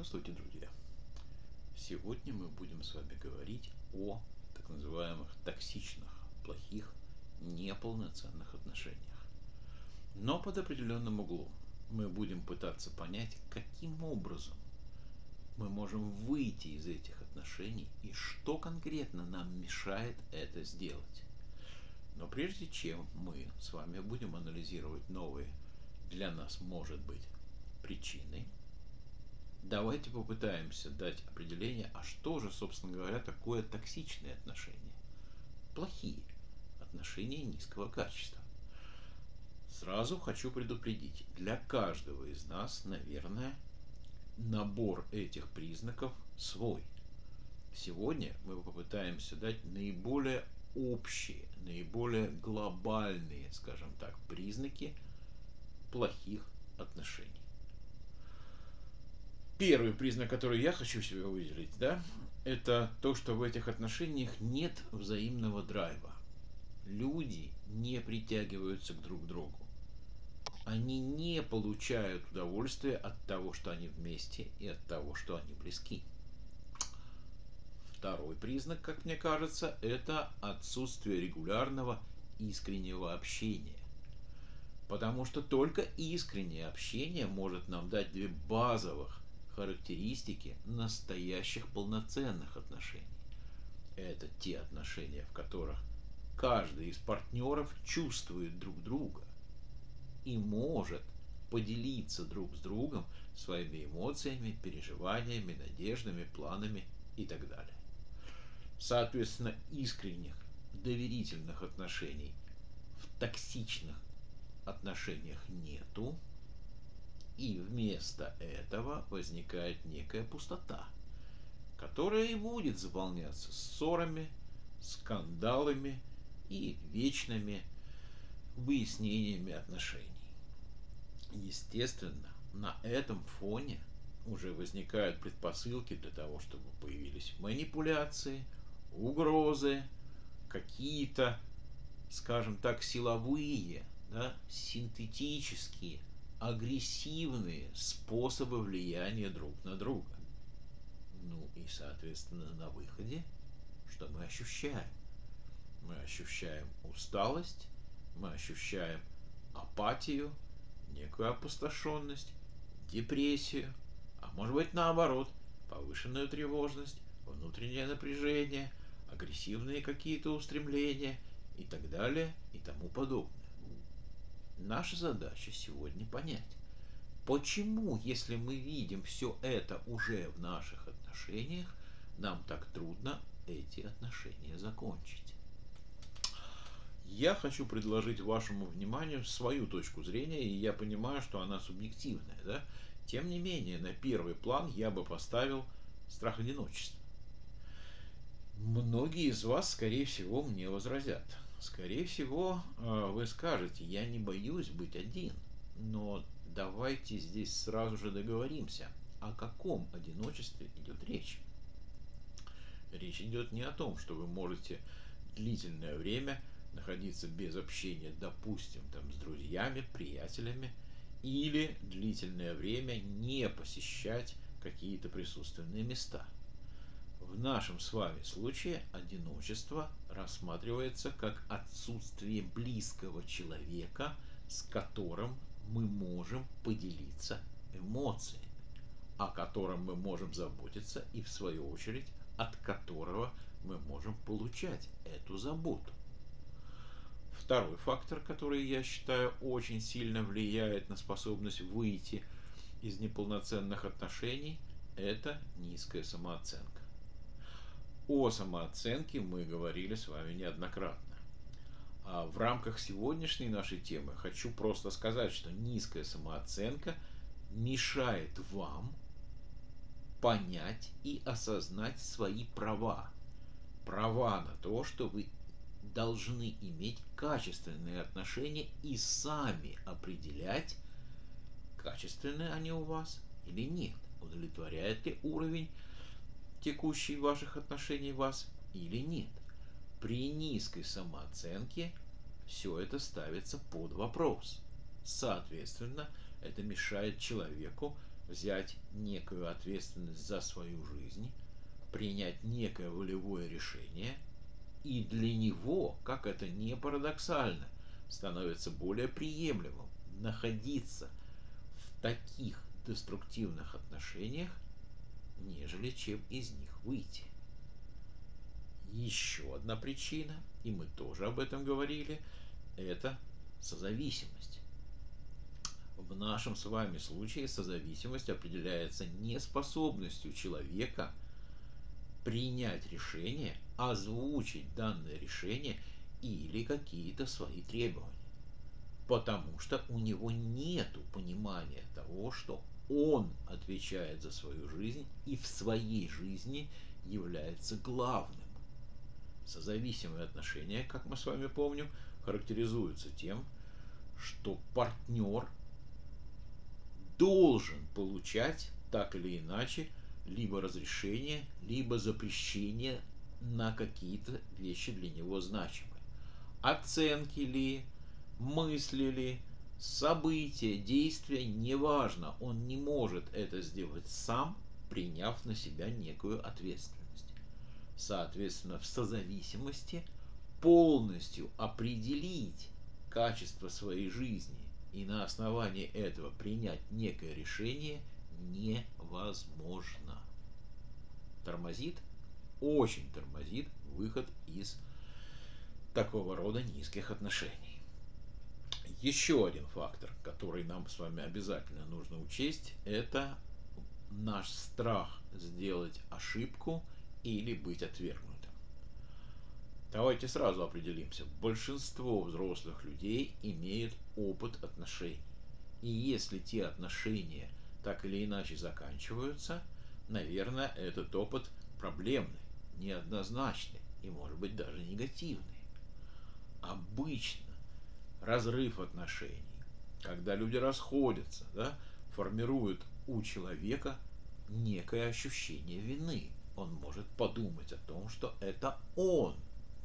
Здравствуйте, друзья! Сегодня мы будем с вами говорить о так называемых токсичных, плохих, неполноценных отношениях. Но под определенным углом мы будем пытаться понять, каким образом мы можем выйти из этих отношений и что конкретно нам мешает это сделать. Но прежде чем мы с вами будем анализировать новые для нас, может быть, причины – Давайте попытаемся дать определение, а что же, собственно говоря, такое токсичные отношения? Плохие отношения низкого качества. Сразу хочу предупредить, для каждого из нас, наверное, набор этих признаков свой. Сегодня мы попытаемся дать наиболее общие, наиболее глобальные, скажем так, признаки плохих отношений. Первый признак, который я хочу себе выделить, да, это то, что в этих отношениях нет взаимного драйва. Люди не притягиваются к друг другу. Они не получают удовольствия от того, что они вместе, и от того, что они близки. Второй признак, как мне кажется, это отсутствие регулярного искреннего общения. Потому что только искреннее общение может нам дать две базовых характеристики настоящих полноценных отношений. Это те отношения, в которых каждый из партнеров чувствует друг друга и может поделиться друг с другом своими эмоциями, переживаниями, надеждами, планами и так далее. Соответственно, искренних, доверительных отношений в токсичных отношениях нету, и вместо этого возникает некая пустота, которая и будет заполняться ссорами, скандалами и вечными выяснениями отношений. Естественно, на этом фоне уже возникают предпосылки для того, чтобы появились манипуляции, угрозы, какие-то, скажем так, силовые, да, синтетические агрессивные способы влияния друг на друга. Ну и, соответственно, на выходе, что мы ощущаем? Мы ощущаем усталость, мы ощущаем апатию, некую опустошенность, депрессию, а может быть наоборот, повышенную тревожность, внутреннее напряжение, агрессивные какие-то устремления и так далее и тому подобное. Наша задача сегодня понять, почему, если мы видим все это уже в наших отношениях, нам так трудно эти отношения закончить. Я хочу предложить вашему вниманию свою точку зрения, и я понимаю, что она субъективная, да? Тем не менее, на первый план я бы поставил страх одиночества. Многие из вас, скорее всего, мне возразят. Скорее всего, э, вы скажете, я не боюсь быть один, но давайте здесь сразу же договоримся, о каком одиночестве идет речь. Речь идет не о том, что вы можете длительное время находиться без общения, допустим, там, с друзьями, приятелями, или длительное время не посещать какие-то присутственные места – в нашем с вами случае одиночество рассматривается как отсутствие близкого человека, с которым мы можем поделиться эмоциями, о котором мы можем заботиться и, в свою очередь, от которого мы можем получать эту заботу. Второй фактор, который, я считаю, очень сильно влияет на способность выйти из неполноценных отношений, это низкая самооценка. О самооценке мы говорили с вами неоднократно. А в рамках сегодняшней нашей темы хочу просто сказать, что низкая самооценка мешает вам понять и осознать свои права. Права на то, что вы должны иметь качественные отношения и сами определять, качественные они у вас или нет, удовлетворяет ли уровень текущий ваших отношений вас или нет. При низкой самооценке все это ставится под вопрос. Соответственно, это мешает человеку взять некую ответственность за свою жизнь, принять некое волевое решение, и для него, как это не парадоксально, становится более приемлемым находиться в таких деструктивных отношениях, нежели чем из них выйти. Еще одна причина, и мы тоже об этом говорили, это созависимость. В нашем с вами случае созависимость определяется неспособностью человека принять решение, озвучить данное решение или какие-то свои требования. Потому что у него нет понимания того, что он отвечает за свою жизнь и в своей жизни является главным. Созависимые отношения, как мы с вами помним, характеризуются тем, что партнер должен получать так или иначе либо разрешение, либо запрещение на какие-то вещи для него значимые. Оценки ли, мысли ли, события, действия, неважно, он не может это сделать сам, приняв на себя некую ответственность. Соответственно, в созависимости полностью определить качество своей жизни и на основании этого принять некое решение невозможно. Тормозит, очень тормозит выход из такого рода низких отношений. Еще один фактор, который нам с вами обязательно нужно учесть, это наш страх сделать ошибку или быть отвергнутым. Давайте сразу определимся. Большинство взрослых людей имеют опыт отношений. И если те отношения так или иначе заканчиваются, наверное, этот опыт проблемный, неоднозначный и, может быть, даже негативный. Обычно разрыв отношений, когда люди расходятся, да, формируют у человека некое ощущение вины. Он может подумать о том, что это он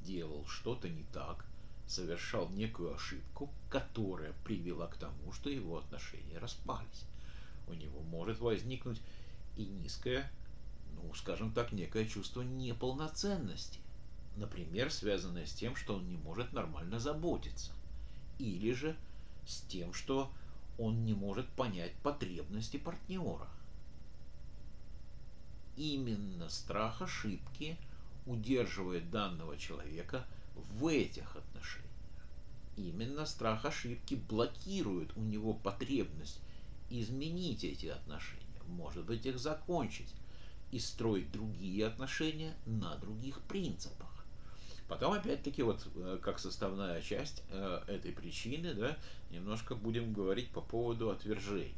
делал что-то не так, совершал некую ошибку, которая привела к тому, что его отношения распались. У него может возникнуть и низкое, ну, скажем так, некое чувство неполноценности. Например, связанное с тем, что он не может нормально заботиться – или же с тем, что он не может понять потребности партнера. Именно страх ошибки удерживает данного человека в этих отношениях. Именно страх ошибки блокирует у него потребность изменить эти отношения, может быть их закончить и строить другие отношения на других принципах. Потом, опять-таки, вот э, как составная часть э, этой причины, да, немножко будем говорить по поводу отвержения.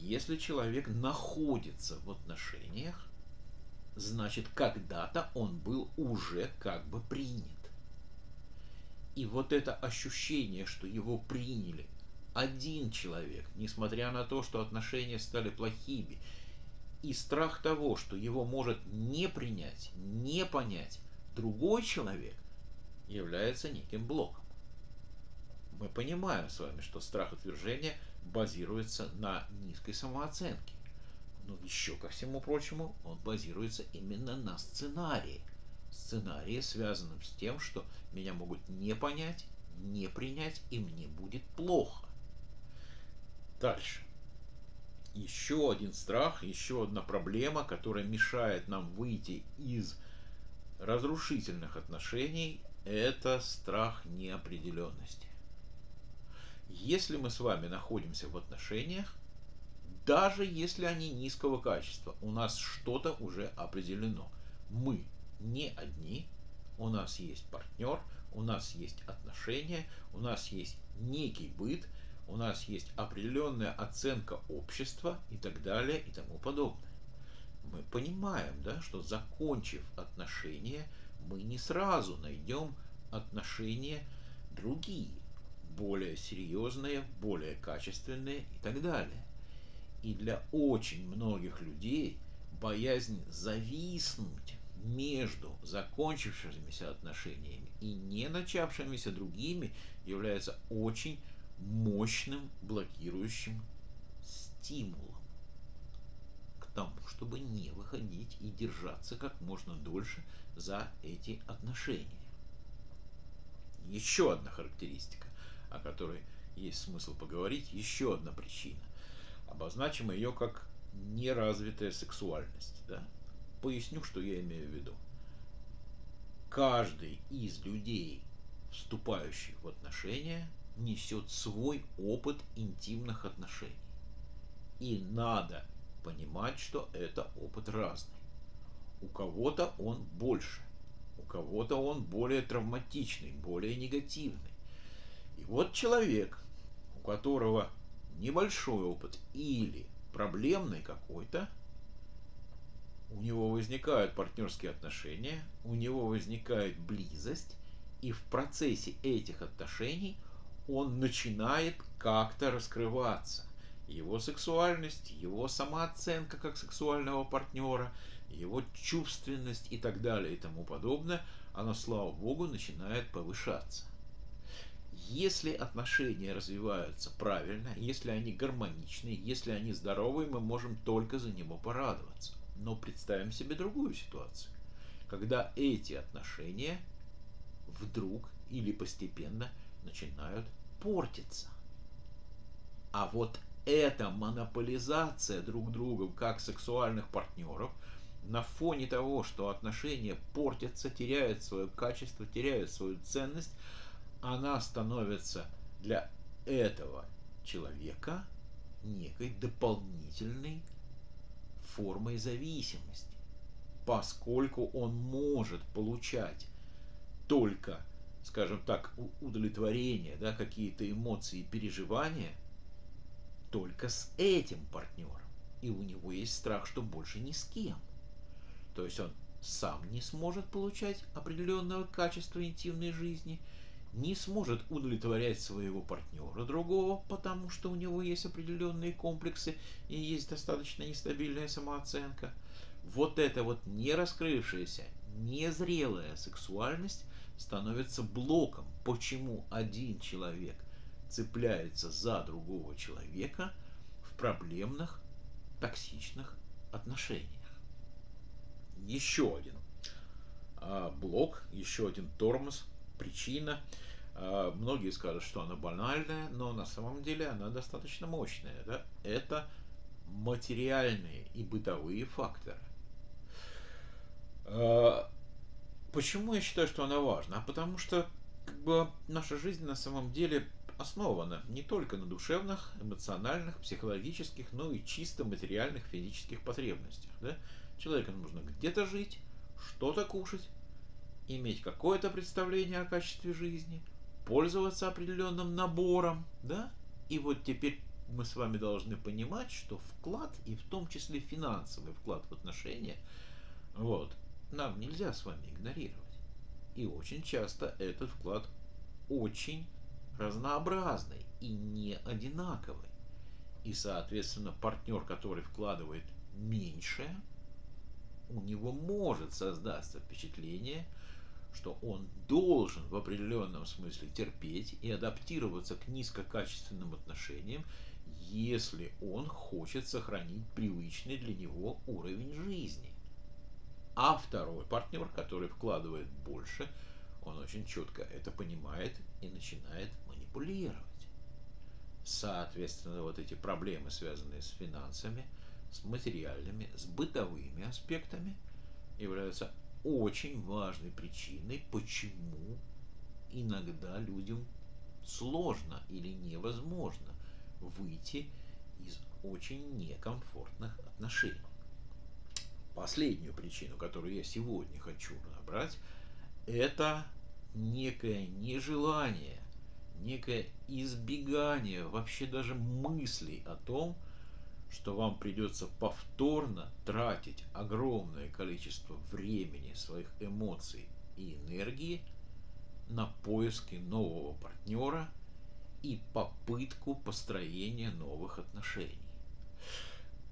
Если человек находится в отношениях, значит, когда-то он был уже как бы принят. И вот это ощущение, что его приняли один человек, несмотря на то, что отношения стали плохими, и страх того, что его может не принять, не понять, другой человек является неким блоком. Мы понимаем с вами, что страх отвержения базируется на низкой самооценке. Но еще ко всему прочему, он базируется именно на сценарии. Сценарии, связанном с тем, что меня могут не понять, не принять, и мне будет плохо. Дальше. Еще один страх, еще одна проблема, которая мешает нам выйти из разрушительных отношений – это страх неопределенности. Если мы с вами находимся в отношениях, даже если они низкого качества, у нас что-то уже определено. Мы не одни, у нас есть партнер, у нас есть отношения, у нас есть некий быт, у нас есть определенная оценка общества и так далее и тому подобное мы понимаем, да, что закончив отношения, мы не сразу найдем отношения другие, более серьезные, более качественные и так далее. И для очень многих людей боязнь зависнуть между закончившимися отношениями и не начавшимися другими является очень мощным блокирующим стимулом. Тому, чтобы не выходить и держаться как можно дольше за эти отношения. Еще одна характеристика, о которой есть смысл поговорить, еще одна причина. Обозначим ее как неразвитая сексуальность. Да? Поясню, что я имею в виду. Каждый из людей, вступающих в отношения, несет свой опыт интимных отношений. И надо понимать, что это опыт разный. У кого-то он больше, у кого-то он более травматичный, более негативный. И вот человек, у которого небольшой опыт или проблемный какой-то, у него возникают партнерские отношения, у него возникает близость, и в процессе этих отношений он начинает как-то раскрываться. Его сексуальность, его самооценка как сексуального партнера, его чувственность и так далее и тому подобное, она, слава богу, начинает повышаться. Если отношения развиваются правильно, если они гармоничны, если они здоровые, мы можем только за него порадоваться. Но представим себе другую ситуацию, когда эти отношения вдруг или постепенно начинают портиться. А вот эта монополизация друг друга как сексуальных партнеров на фоне того, что отношения портятся, теряют свое качество, теряют свою ценность, она становится для этого человека некой дополнительной формой зависимости, поскольку он может получать только, скажем так, удовлетворение, да, какие-то эмоции и переживания только с этим партнером. И у него есть страх, что больше ни с кем. То есть он сам не сможет получать определенного качества интимной жизни – не сможет удовлетворять своего партнера другого, потому что у него есть определенные комплексы и есть достаточно нестабильная самооценка. Вот эта вот не раскрывшаяся, незрелая сексуальность становится блоком, почему один человек цепляется за другого человека в проблемных, токсичных отношениях. Еще один а, блок, еще один тормоз, причина – а, многие скажут, что она банальная, но на самом деле она достаточно мощная. Да? Это материальные и бытовые факторы. А, почему я считаю, что она важна? А потому что как бы, наша жизнь на самом деле основана не только на душевных, эмоциональных, психологических, но и чисто материальных физических потребностях. Да? Человеку нужно где-то жить, что-то кушать, иметь какое-то представление о качестве жизни – пользоваться определенным набором, да? И вот теперь мы с вами должны понимать, что вклад, и в том числе финансовый вклад в отношения, вот, нам нельзя с вами игнорировать. И очень часто этот вклад очень разнообразный и не одинаковый. И, соответственно, партнер, который вкладывает меньше, у него может создаться впечатление, что он должен в определенном смысле терпеть и адаптироваться к низкокачественным отношениям, если он хочет сохранить привычный для него уровень жизни. А второй партнер, который вкладывает больше, он очень четко это понимает и начинает манипулировать. Соответственно, вот эти проблемы, связанные с финансами, с материальными, с бытовыми аспектами, являются очень важной причиной, почему иногда людям сложно или невозможно выйти из очень некомфортных отношений. Последнюю причину, которую я сегодня хочу набрать, это некое нежелание, некое избегание вообще даже мыслей о том, что вам придется повторно тратить огромное количество времени, своих эмоций и энергии на поиски нового партнера и попытку построения новых отношений.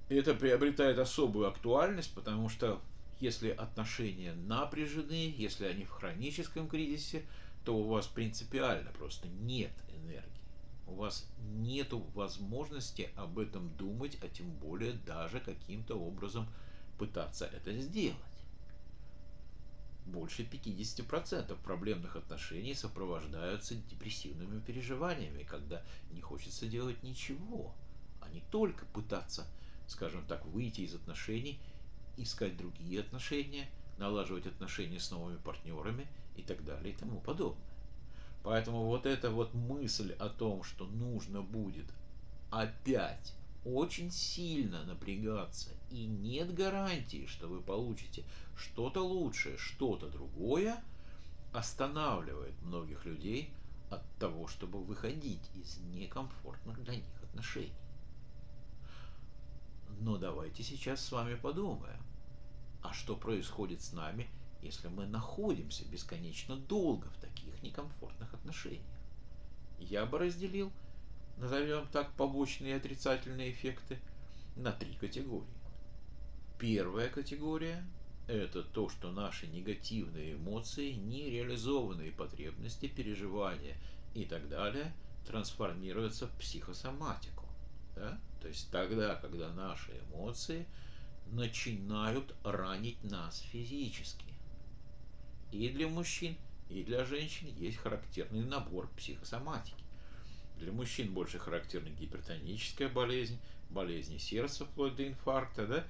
Это приобретает особую актуальность, потому что если отношения напряжены, если они в хроническом кризисе, то у вас принципиально просто нет энергии. У вас нет возможности об этом думать, а тем более даже каким-то образом пытаться это сделать. Больше 50% проблемных отношений сопровождаются депрессивными переживаниями, когда не хочется делать ничего, а не только пытаться, скажем так, выйти из отношений, искать другие отношения, налаживать отношения с новыми партнерами и так далее и тому подобное. Поэтому вот эта вот мысль о том, что нужно будет опять очень сильно напрягаться и нет гарантии, что вы получите что-то лучшее, что-то другое, останавливает многих людей от того, чтобы выходить из некомфортных для них отношений. Но давайте сейчас с вами подумаем, а что происходит с нами, если мы находимся бесконечно долго в таких некомфортных отношениях? Я бы разделил назовем так побочные отрицательные эффекты, на три категории. Первая категория – это то, что наши негативные эмоции, нереализованные потребности, переживания и так далее трансформируются в психосоматику. Да? То есть тогда, когда наши эмоции начинают ранить нас физически. И для мужчин, и для женщин есть характерный набор психосоматики. Для мужчин больше характерна гипертоническая болезнь, болезни сердца вплоть до инфаркта, да,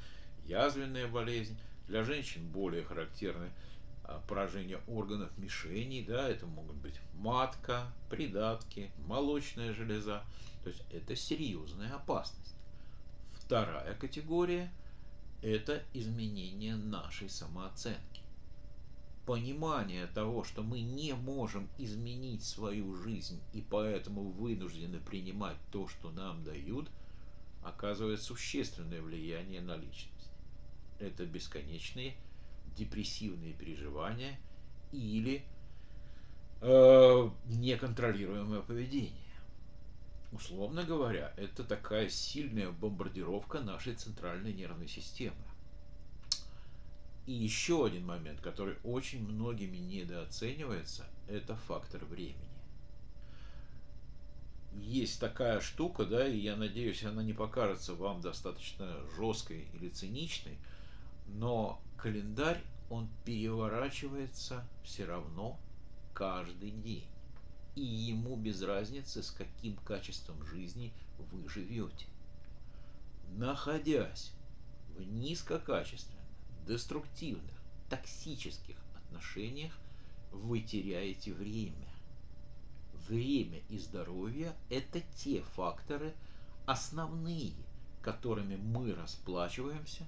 язвенная болезнь. Для женщин более характерны поражение органов мишеней, да, это могут быть матка, придатки, молочная железа. То есть это серьезная опасность. Вторая категория – это изменение нашей самооценки понимание того, что мы не можем изменить свою жизнь и поэтому вынуждены принимать то, что нам дают, оказывает существенное влияние на личность. Это бесконечные депрессивные переживания или э, неконтролируемое поведение. Условно говоря, это такая сильная бомбардировка нашей центральной нервной системы. И еще один момент, который очень многими недооценивается, это фактор времени. Есть такая штука, да, и я надеюсь, она не покажется вам достаточно жесткой или циничной, но календарь, он переворачивается все равно каждый день. И ему без разницы, с каким качеством жизни вы живете. Находясь в низкокачественном, деструктивных, токсических отношениях вы теряете время. Время и здоровье – это те факторы основные, которыми мы расплачиваемся,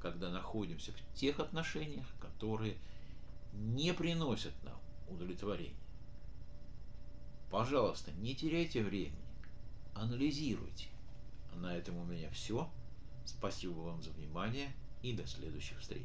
когда находимся в тех отношениях, которые не приносят нам удовлетворения. Пожалуйста, не теряйте времени, анализируйте. А на этом у меня все. Спасибо вам за внимание и до следующих встреч.